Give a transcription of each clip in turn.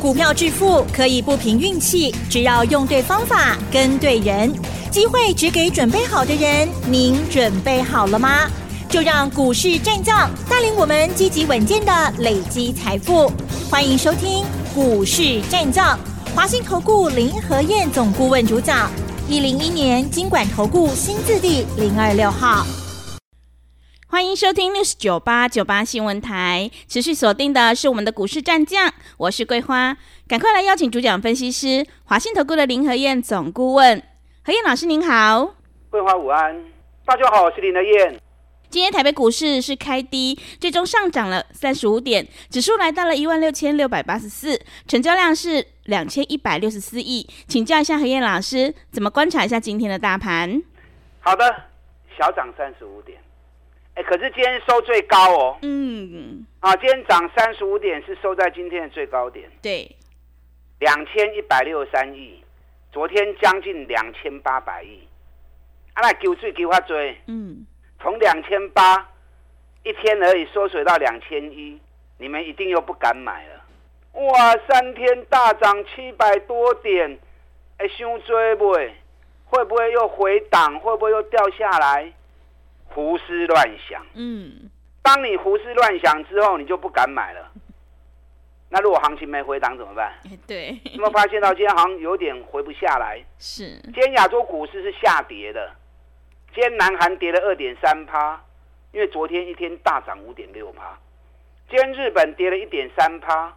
股票致富可以不凭运气，只要用对方法、跟对人，机会只给准备好的人。您准备好了吗？就让股市战将带领我们积极稳健的累积财富。欢迎收听股市战将，华兴投顾林和燕总顾问主讲，一零一年金管投顾新字第零二六号。欢迎收听 News 九八九八新闻台，持续锁定的是我们的股市战将，我是桂花，赶快来邀请主讲分析师华信投顾的林和燕总顾问，何燕老师您好，桂花午安，大家好，我是林和燕。今天台北股市是开低，最终上涨了三十五点，指数来到了一万六千六百八十四，成交量是两千一百六十四亿，请教一下何燕老师，怎么观察一下今天的大盘？好的，小涨三十五点。欸、可是今天收最高哦。嗯。啊，今天涨三十五点，是收在今天的最高点。对。两千一百六十三亿，昨天将近两千八百亿。啊，那救水救发追。嗯。从两千八一天而已缩水到两千一，你们一定又不敢买了。哇，三天大涨七百多点，哎，伤追不？会不会又回档？会不会又掉下来？胡思乱想，嗯，当你胡思乱想之后，你就不敢买了。那如果行情没回档怎么办？对，有没有发现到今天好像有点回不下来？是，今天亚洲股市是下跌的，今天南韩跌了二点三趴，因为昨天一天大涨五点六趴。今天日本跌了一点三趴，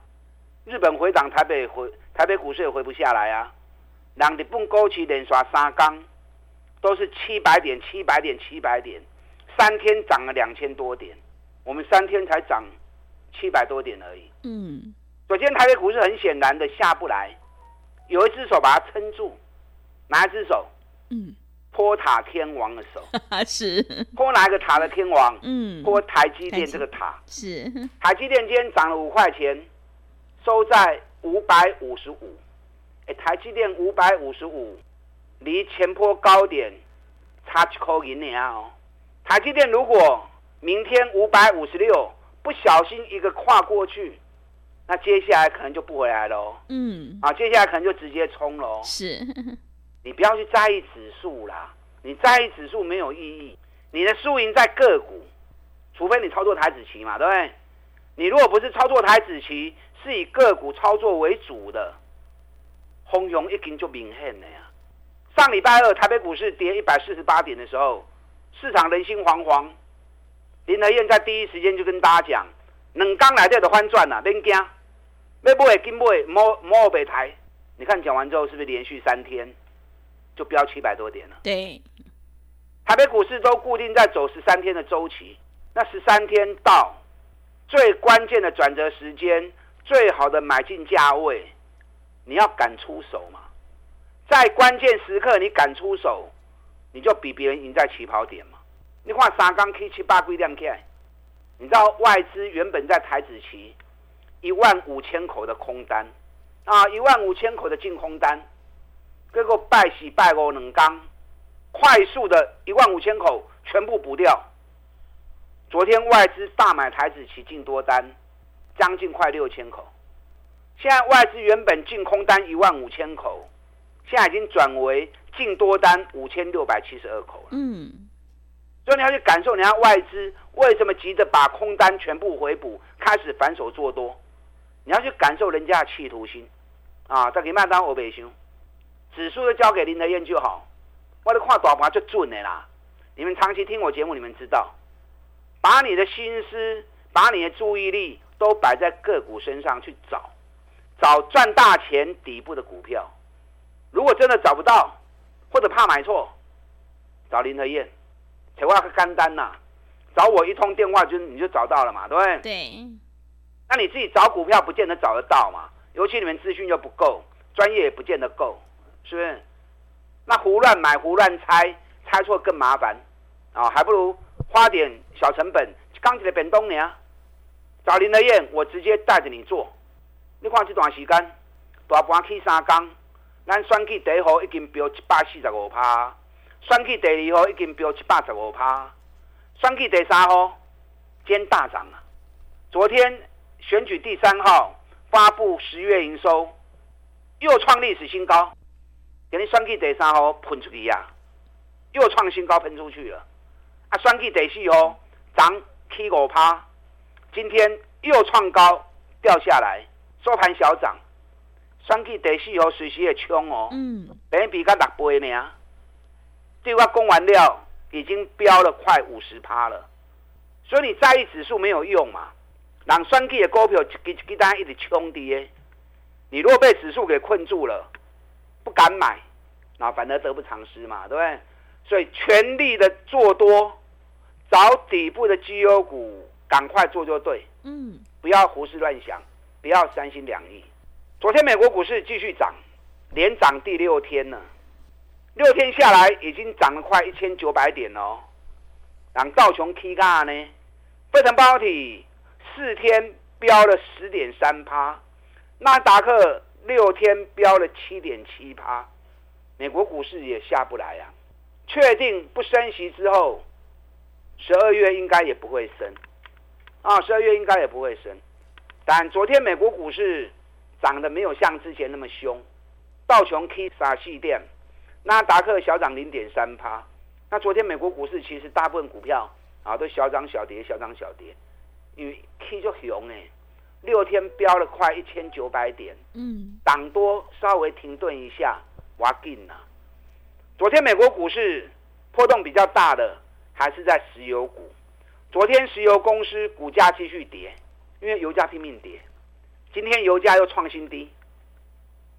日本回档，台北回台北股市也回不下来啊。让日本股市连刷三缸，都是七百点、七百点、七百点。三天涨了两千多点，我们三天才涨七百多点而已。嗯，首先台北股市很显然的下不来，有一只手把它撑住，哪一只手？嗯，托塔天王的手。是。托哪一个塔的天王？嗯，托台积电这个塔。是。台积电今天涨了五块钱，收在五百五十五。哎，台积电五百五十五，离前坡高点差一块银两哦。台积电如果明天五百五十六不小心一个跨过去，那接下来可能就不回来喽。嗯，啊，接下来可能就直接冲喽。是，你不要去在意指数啦，你在意指数没有意义。你的输赢在个股，除非你操作台子棋嘛，对不对？你如果不是操作台子棋，是以个股操作为主的，轰涌一定就明显了呀。上礼拜二台北股市跌一百四十八点的时候。市场人心惶惶，林德燕在第一时间就跟大家讲：两刚来这的翻转了，别惊，要买紧买，摸摸北台。你看讲完之后，是不是连续三天就飙七百多点了？对，台北股市都固定在走十三天的周期，那十三天到最关键的转折时间，最好的买进价位，你要敢出手嘛？在关键时刻，你敢出手。你就比别人赢在起跑点嘛？你看三刚 K 七八龟亮起来，你知道外资原本在台指期一万五千口的空单啊，一万五千口的净空单，结果拜喜拜五两刚，快速的一万五千口全部补掉。昨天外资大买台指期净多单，将近快六千口。现在外资原本净空单一万五千口，现在已经转为。净多单五千六百七十二口了，嗯，所以你要去感受，你家外资为什么急着把空单全部回补，开始反手做多？你要去感受人家的企图心啊！再给麦当欧北兄，指数就交给林德燕就好，我的话大盘就准的啦。你们长期听我节目，你们知道，把你的心思、把你的注意力都摆在个股身上去找，找赚大钱底部的股票。如果真的找不到，或者怕买错，找林和彦，扯话个干单呐，找我一通电话就你就找到了嘛，对不对？对。那你自己找股票不见得找得到嘛，尤其你们资讯又不够，专业也不见得够，是不是？那胡乱买胡乱猜，猜错更麻烦啊，还不如花点小成本，刚起来本东呢。找林德燕，我直接带着你做。你看这段时间，大盘起三缸。咱选举第一号已经飙一百四十五趴，选举第二号已经飙一百十五趴，选举第三号今天大涨了。昨天选举第三号发布十月营收，又创历史新高，给你双 K 第三号喷出去呀，又创新高喷出去了。啊，双 K 第四号涨七五趴，今天又创高掉下来，收盘小涨。双 K 第四号随时也冲哦，嗯，本比个六倍呢。这块供完料已经飙了快五十趴了，所以你在意指数没有用嘛。让双 K 的股票给给大家一直冲跌，你如果被指数给困住了，不敢买，那反而得不偿失嘛，对不对？所以全力的做多，找底部的绩优股，赶快做就对。嗯，不要胡思乱想，不要三心两意。昨天美国股市继续涨，连涨第六天了，六天下来已经涨了快一千九百点哦。让道琼 K 嘎呢，费城半导体。四天飙了十点三趴，纳达克六天飙了七点七趴，美国股市也下不来啊！确定不升息之后，十二月应该也不会升啊，十二月应该也不会升。但昨天美国股市涨得没有像之前那么凶，道琼 K 傻气垫，纳达克小涨零点三趴。那昨天美国股市其实大部分股票啊都小涨小跌，小涨小跌。因为 K 就熊哎，六天飙了快一千九百点，嗯，涨多稍微停顿一下，挖进呐。昨天美国股市波动比较大的还是在石油股，昨天石油公司股价继续跌，因为油价拼命跌。今天油价又创新低，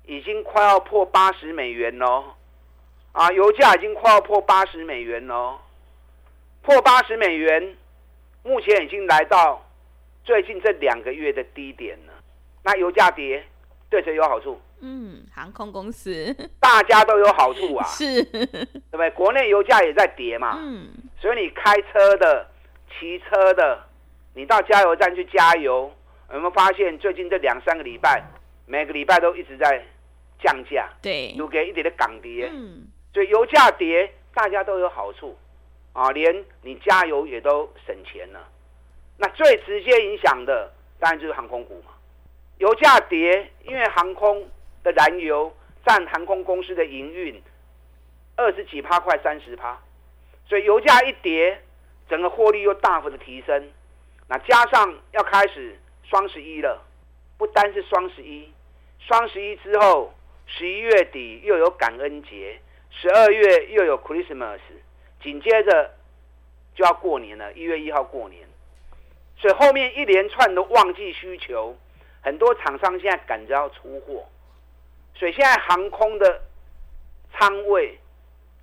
已经快要破八十美元喽，啊，油价已经快要破八十美元喽，破八十美元。目前已经来到最近这两个月的低点了。那油价跌，对谁有好处？嗯，航空公司，大家都有好处啊。是，对不对？国内油价也在跌嘛。嗯。所以你开车的、骑车的，你到加油站去加油，有没有发现最近这两三个礼拜，每个礼拜都一直在降价？对。有给一点的港跌。嗯。所以油价跌，大家都有好处。啊，连你加油也都省钱了。那最直接影响的当然就是航空股嘛。油价跌，因为航空的燃油占航空公司的营运二十几趴，快三十趴，所以油价一跌，整个获利又大幅的提升。那加上要开始双十一了，不单是双十一，双十一之后，十一月底又有感恩节，十二月又有 Christmas。紧接着就要过年了，一月一号过年，所以后面一连串的旺季需求，很多厂商现在赶着要出货，所以现在航空的仓位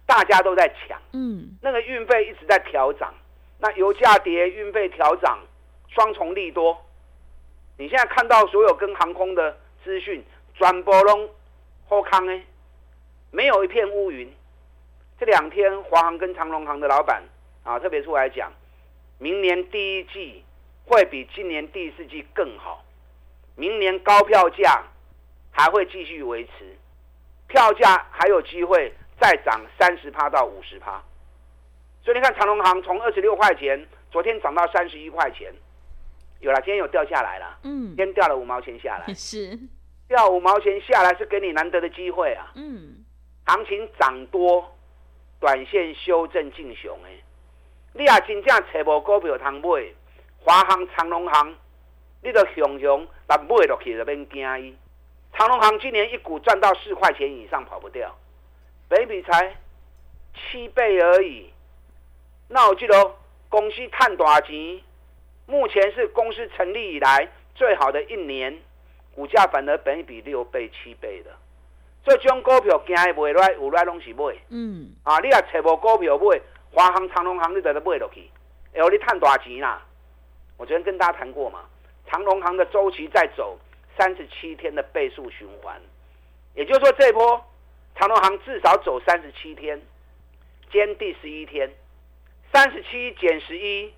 大家都在抢，嗯，那个运费一直在调涨，那油价跌，运费调涨，双重利多。你现在看到所有跟航空的资讯，转播拢好康哎，没有一片乌云。这两天，华航跟长荣航的老板啊，特别出来讲，明年第一季会比今年第四季更好，明年高票价还会继续维持，票价还有机会再涨三十趴到五十趴。所以你看，长荣航从二十六块钱，昨天涨到三十一块钱，有了，今天有掉下来了，嗯，今天掉了五毛钱下来，是掉五毛钱下来是给你难得的机会啊，嗯，行情涨多。短线修正进熊诶，你也真正找无股票通买，华航、长隆航，你都熊熊，但买落去就免惊伊。长隆行今年一股赚到四块钱以上跑不掉，本益比才七倍而已。那我记得公司赚大钱，目前是公司成立以来最好的一年，股价反而本益比六倍、七倍的。这种股票惊会买来，有来拢是买。嗯，啊，你也找无股票买，华航、长隆行你都得买落去，哎，你赚大钱啦！我昨天跟大家谈过嘛，长隆行的周期在走三十七天的倍数循环，也就是说这一波长隆行至少走三十七天，今天第十一天，三十七减十一，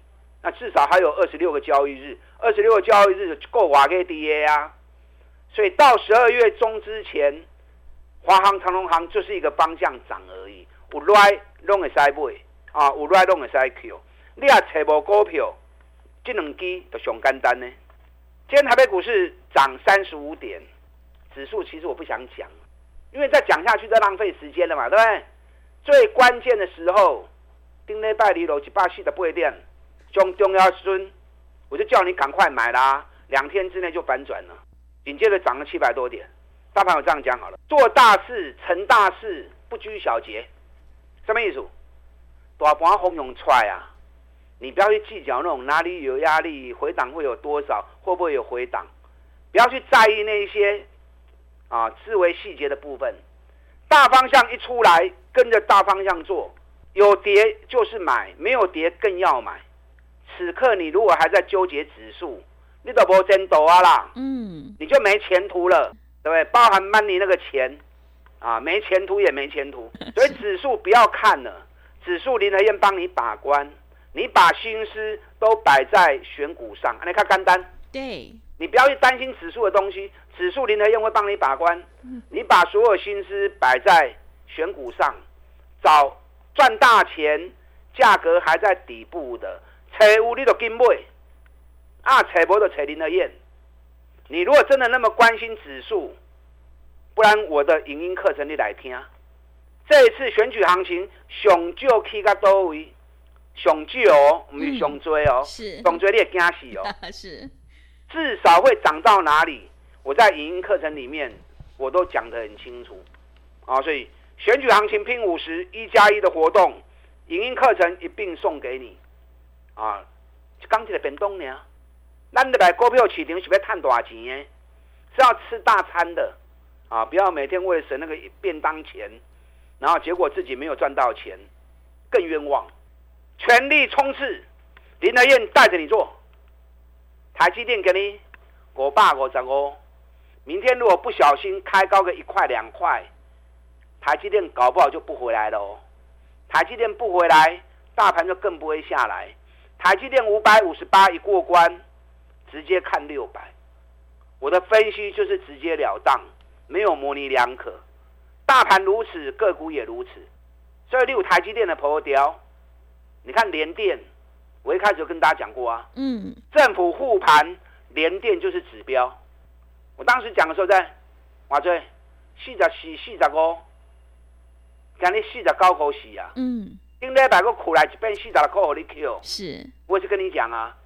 那至少还有二十六个交易日，二十六个交易日够瓦给 DA 啊，所以到十二月中之前。华航、长荣航就是一个方向涨而已，有来拢会使买啊，有来拢会使 Q。你也找无股票，这两支就上简单呢。今天台北股市涨三十五点，指数其实我不想讲，因为再讲下去就浪费时间了嘛，对不对？最关键的时候，丁内拜里楼几百系的不会电，中中要孙，我就叫你赶快买啦，两天之内就反转了，紧接着涨了七百多点。大盘我这样讲好了，做大事成大事，不拘小节，什么意思？大盘汹涌出来啊！你不要去计较那种哪里有压力，回档会有多少，会不会有回档，不要去在意那些啊，思维细节的部分。大方向一出来，跟着大方向做，有跌就是买，没有跌更要买。此刻你如果还在纠结指数，你都无前途啊啦，嗯，你就没前途了，对不对？包含 money 那个钱啊，没前途也没前途。所以指数不要看了，指数林和燕帮你把关。你把心思都摆在选股上，你看干单。对，你不要去担心指数的东西，指数林和燕会帮你把关。你把所有心思摆在选股上，找赚大钱，价格还在底部的，找有你就跟买，啊，找无就找林和彦。你如果真的那么关心指数，不然我的影音课程你来听。这一次选举行情，上就去到多位。熊巨哦，不是上追哦，上追你也惊死哦，是，至少会涨到哪里？我在影音课程里面我都讲得很清楚啊，所以选举行情拼五十一加一的活动，影音课程一并送给你啊，刚起来变动呢，咱的来股票市场是要赚大钱，是要吃大餐的啊，不要每天为了省那个便当钱，然后结果自己没有赚到钱，更冤枉。全力冲刺，林德燕带着你做。台积电给你五百五十五，明天如果不小心开高个一块两块，台积电搞不好就不回来了哦。台积电不回来，大盘就更不会下来。台积电五百五十八一过关，直接看六百。我的分析就是直截了当，没有模棱两可。大盘如此，个股也如此。所以六台积电的破掉。你看联电，我一开始就跟大家讲过啊，嗯，政府护盘，联电就是指标。我当时讲的时候在，哇塞，四十四、四十五，今日四十九块四啊，嗯，今礼拜个苦来一遍四十六块，给你 Q，是，我是跟你讲啊，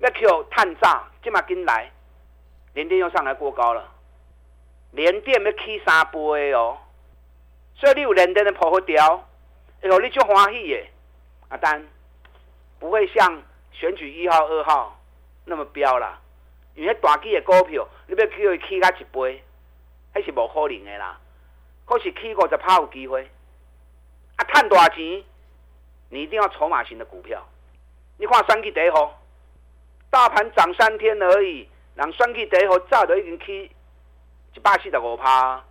要 Q 探炸，即嘛跟来，联电又上来过高了，联电要起三倍哦，所以你有联电的破掉，哎呦，你就欢喜耶。啊，单不会像选举一号、二号那么飙啦，因为大机的股票，你要叫它起个一倍，还是无可能的啦。可是起五十趴有机会，啊，赚大钱，你一定要筹码型的股票。你看选举第一号，大盘涨三天而已，人选举第一号早就已经起一百四十五趴，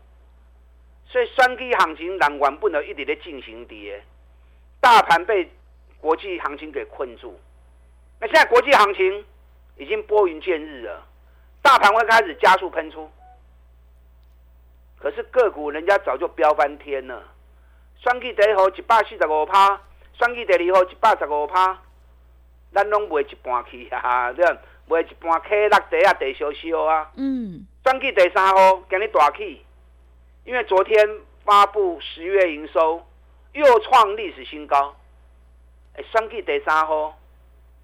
所以选举行情人原本就一直在进行的，大盘被。国际行情给困住，那现在国际行情已经拨云见日了，大盘会开始加速喷出，可是个股人家早就飙翻天了。双 K 第一号一百四十五趴，双 K 第二号一百十五趴，咱拢卖一半去啊，对，卖一半 K 落地啊，地烧烧啊。嗯。双 K 第三号今日大起，因为昨天发布十月营收又创历史新高。哎，双 Q 第三号，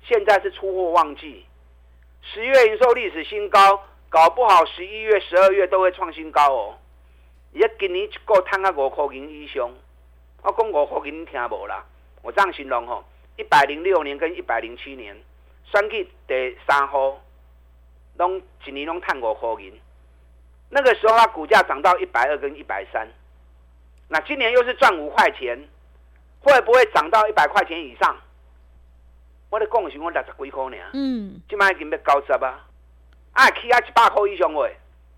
现在是出货旺季，十月营收历史新高，搞不好十一月、十二月都会创新高哦。而且今年一个赚啊五块钱以上，我讲五块钱听无啦，我这样形容吼，一百零六年跟一百零七年，算计第三号，拢一年拢赚五块银，那个时候它股价涨到一百二跟一百三，那今年又是赚五块钱。会不会涨到一百块钱以上？我咧讲的是我六十几块呢。嗯，今麦已经要九十啊！啊，起啊一百块以上喂！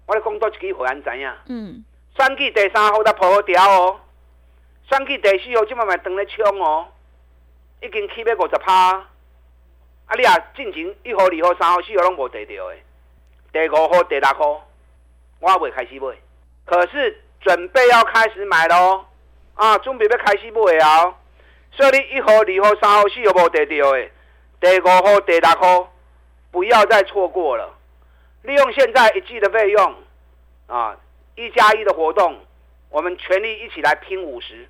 我咧讲多一支会安怎样。嗯。选举第三号才破掉哦，选举第四号今麦咪当咧冲哦，已经起要五十趴。啊，你啊进前一号、二号、三号、四号拢无得到诶，第五号、第六号我未开始买，可是准备要开始买咯。啊，准备要开始买啊！所以你一号、二号、三号、四号无得到诶，第五号、第六号不要再错过了。利用现在一季的费用啊，一加一的活动，我们全力一起来拼五十，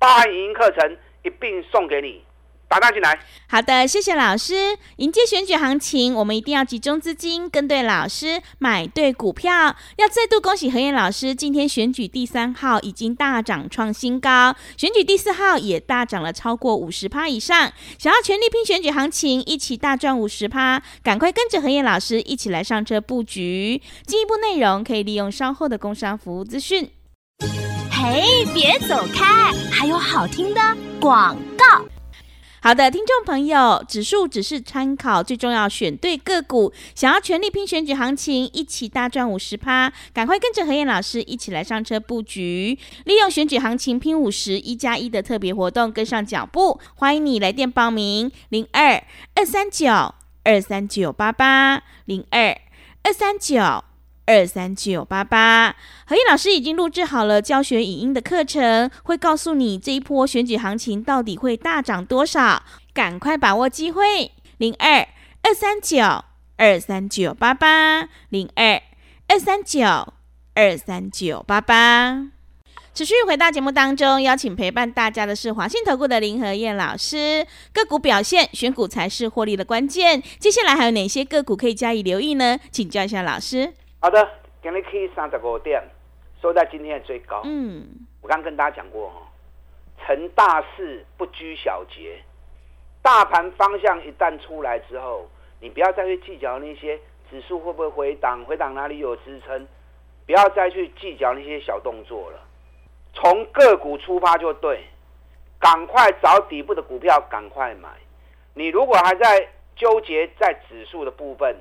包含影音课程一并送给你。打单进来。好的，谢谢老师。迎接选举行情，我们一定要集中资金，跟对老师，买对股票。要再度恭喜何燕老师，今天选举第三号已经大涨创新高，选举第四号也大涨了超过五十趴以上。想要全力拼选举行情，一起大赚五十趴，赶快跟着何燕老师一起来上车布局。进一步内容可以利用稍后的工商服务资讯。嘿，别走开，还有好听的广告。好的，听众朋友，指数只是参考，最重要选对个股。想要全力拼选举行情，一起大赚五十趴，赶快跟着何燕老师一起来上车布局，利用选举行情拼五十一加一的特别活动，跟上脚步。欢迎你来电报名：零二二三九二三九八八零二二三九。二三九八八，何燕老师已经录制好了教学影音的课程，会告诉你这一波选举行情到底会大涨多少，赶快把握机会，零二二三九二三九八八，零二二三九二三九八八。持续回到节目当中，邀请陪伴大家的是华信投顾的林和燕老师。个股表现，选股才是获利的关键。接下来还有哪些个股可以加以留意呢？请教一下老师。好的，今日 K 三十五点，收在今天的最高。嗯，我刚刚跟大家讲过哈，成大事不拘小节，大盘方向一旦出来之后，你不要再去计较那些指数会不会回档，回档哪里有支撑，不要再去计较那些小动作了。从个股出发就对，赶快找底部的股票，赶快买。你如果还在纠结在指数的部分，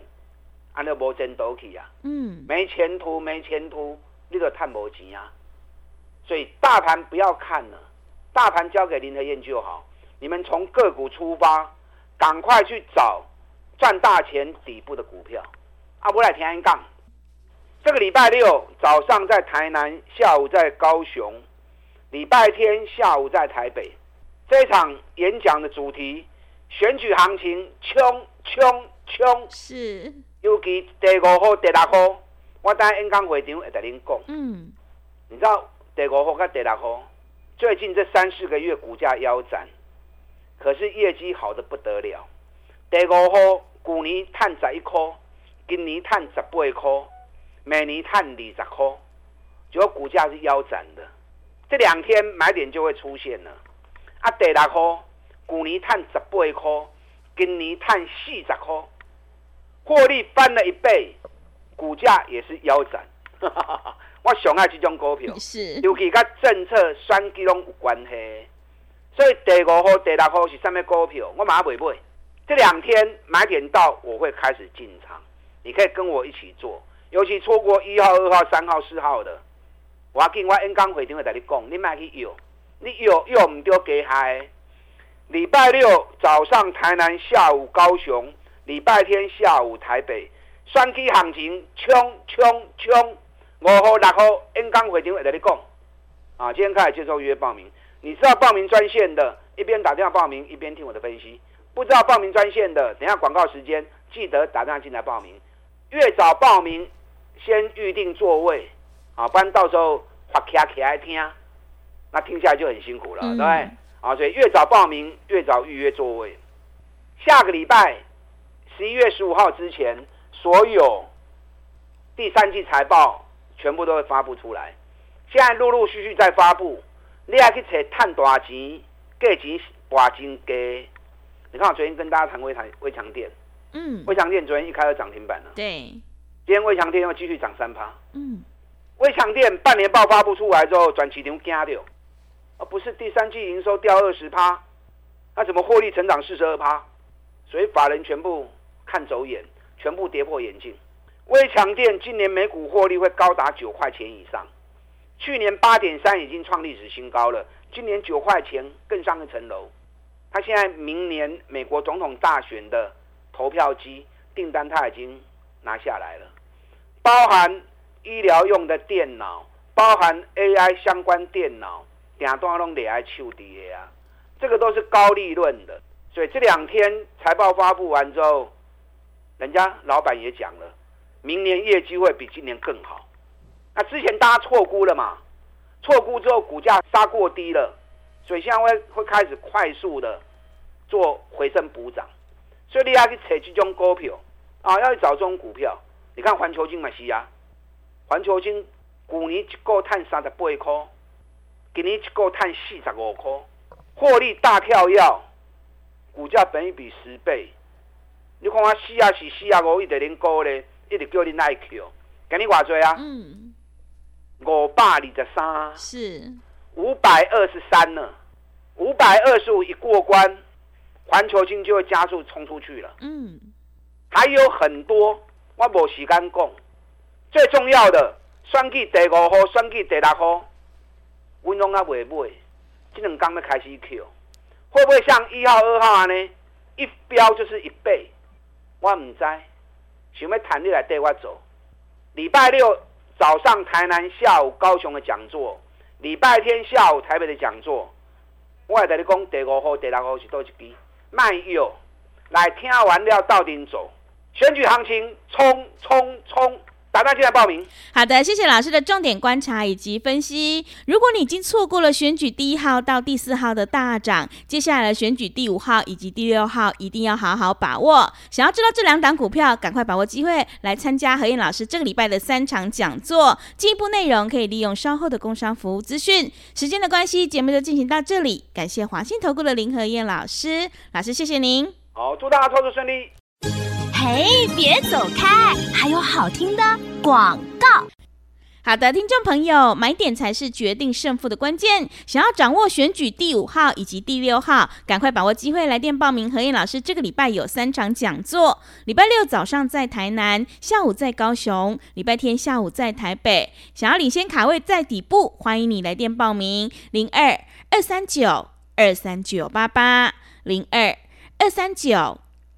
安尼无前途去啊！嗯，没前途，没前途，你就赚无钱啊！所以大盘不要看了，大盘交给林和燕就好。你们从个股出发，赶快去找赚大钱底部的股票。啊，我来听安讲。这个礼拜六早上在台南，下午在高雄，礼拜天下午在台北。这场演讲的主题：选举行情，冲冲冲！是。尤其第五号、第六号，我等下演讲会场会跟您讲。嗯，你知道第五号跟第六号最近这三四个月股价腰斩，可是业绩好得不得了。第五号去年赚十一块，今年赚十八块，每年赚二十块，结果股价是腰斩的。这两天买点就会出现了。啊，第六号去年赚十八块，今年赚四十块。获利翻了一倍，股价也是腰斩。我想爱这种股票，是尤其跟政策选举拢有关系。所以第五号、第六号是什么股票？我马上不买。这两天买点到，我会开始进场。你可以跟我一起做。尤其错过一号、二号、三号、四号的，我要跟我演讲会场会跟你讲，你买去有，你有又唔丢给嗨。礼拜六早上台南，下午高雄。礼拜天下午台北，选举行情冲冲冲，五号六号演讲会场会跟你讲。啊，今天开始接受预约报名。你知道报名专线的，一边打电话报名一边听我的分析；不知道报名专线的，等下广告时间记得打电话进来报名。越早报名，先预定座位，啊，不然到时候发卡卡来听，那听下来就很辛苦了，嗯、对不对？啊，所以越早报名，越早预约座位。下个礼拜。十一月十五号之前，所有第三季财报全部都会发布出来。现在陆陆续续在发布，你还去找探大钱，价钱大金给。你看我昨天跟大家谈微强微强电，嗯，微强电昨天一开就涨停板了，对，今天微强电又继续涨三趴，嗯，微强电半年报发布出来之后，转起牛惊掉，而不是第三季营收掉二十趴，那怎么获利成长四十二趴？所以法人全部。看走眼，全部跌破眼镜。微强电今年每股获利会高达九块钱以上，去年八点三已经创历史新高了，今年九块钱更上一层楼。他现在明年美国总统大选的投票机订单他已经拿下来了，包含医疗用的电脑，包含 AI 相关电脑，两段都得来求跌啊，这个都是高利润的。所以这两天财报发布完之后。人家老板也讲了，明年业绩会比今年更好。那之前大家错估了嘛？错估之后股价杀过低了，所以现在会会开始快速的做回升补涨。所以你要去扯这种股票啊，要去找这种股票。你看环球金嘛是啊，环球金去年一个赚三十八块，今年一个赚四十五块，获利大跳跃，股价本益比十倍。你看我四啊四四啊五，一直恁高咧，一直叫你耐 Q，给你偌济啊？嗯，五百二十三，是五百二十三呢，五百二十五一过关。环球金就会加速冲出去了。嗯，还有很多我无时间讲。最重要的，选举第五号，选举第六号，我拢还未买。这两天要开始 Q，会不会像一号、二号呢？一标就是一倍，我唔知。想要谈你来带我走。礼拜六早上台南，下午高雄的讲座，礼拜天下午台北的讲座，我还在你讲第五号、第六号是多一支。卖药来听完了，到顶走选举行情，冲冲冲！打电话进来报名。好的，谢谢老师的重点观察以及分析。如果你已经错过了选举第一号到第四号的大涨，接下来的选举第五号以及第六号一定要好好把握。想要知道这两档股票，赶快把握机会来参加何燕老师这个礼拜的三场讲座。进一步内容可以利用稍后的工商服务资讯。时间的关系，节目就进行到这里。感谢华信投顾的林何燕老师，老师谢谢您。好，祝大家操作顺利。嘿，别走开，还有好听的广告。好的，听众朋友，买点才是决定胜负的关键。想要掌握选举第五号以及第六号，赶快把握机会来电报名。何燕老师这个礼拜有三场讲座：礼拜六早上在台南，下午在高雄，礼拜天下午在台北。想要领先卡位在底部，欢迎你来电报名：零二二三九二三九八八零二二三九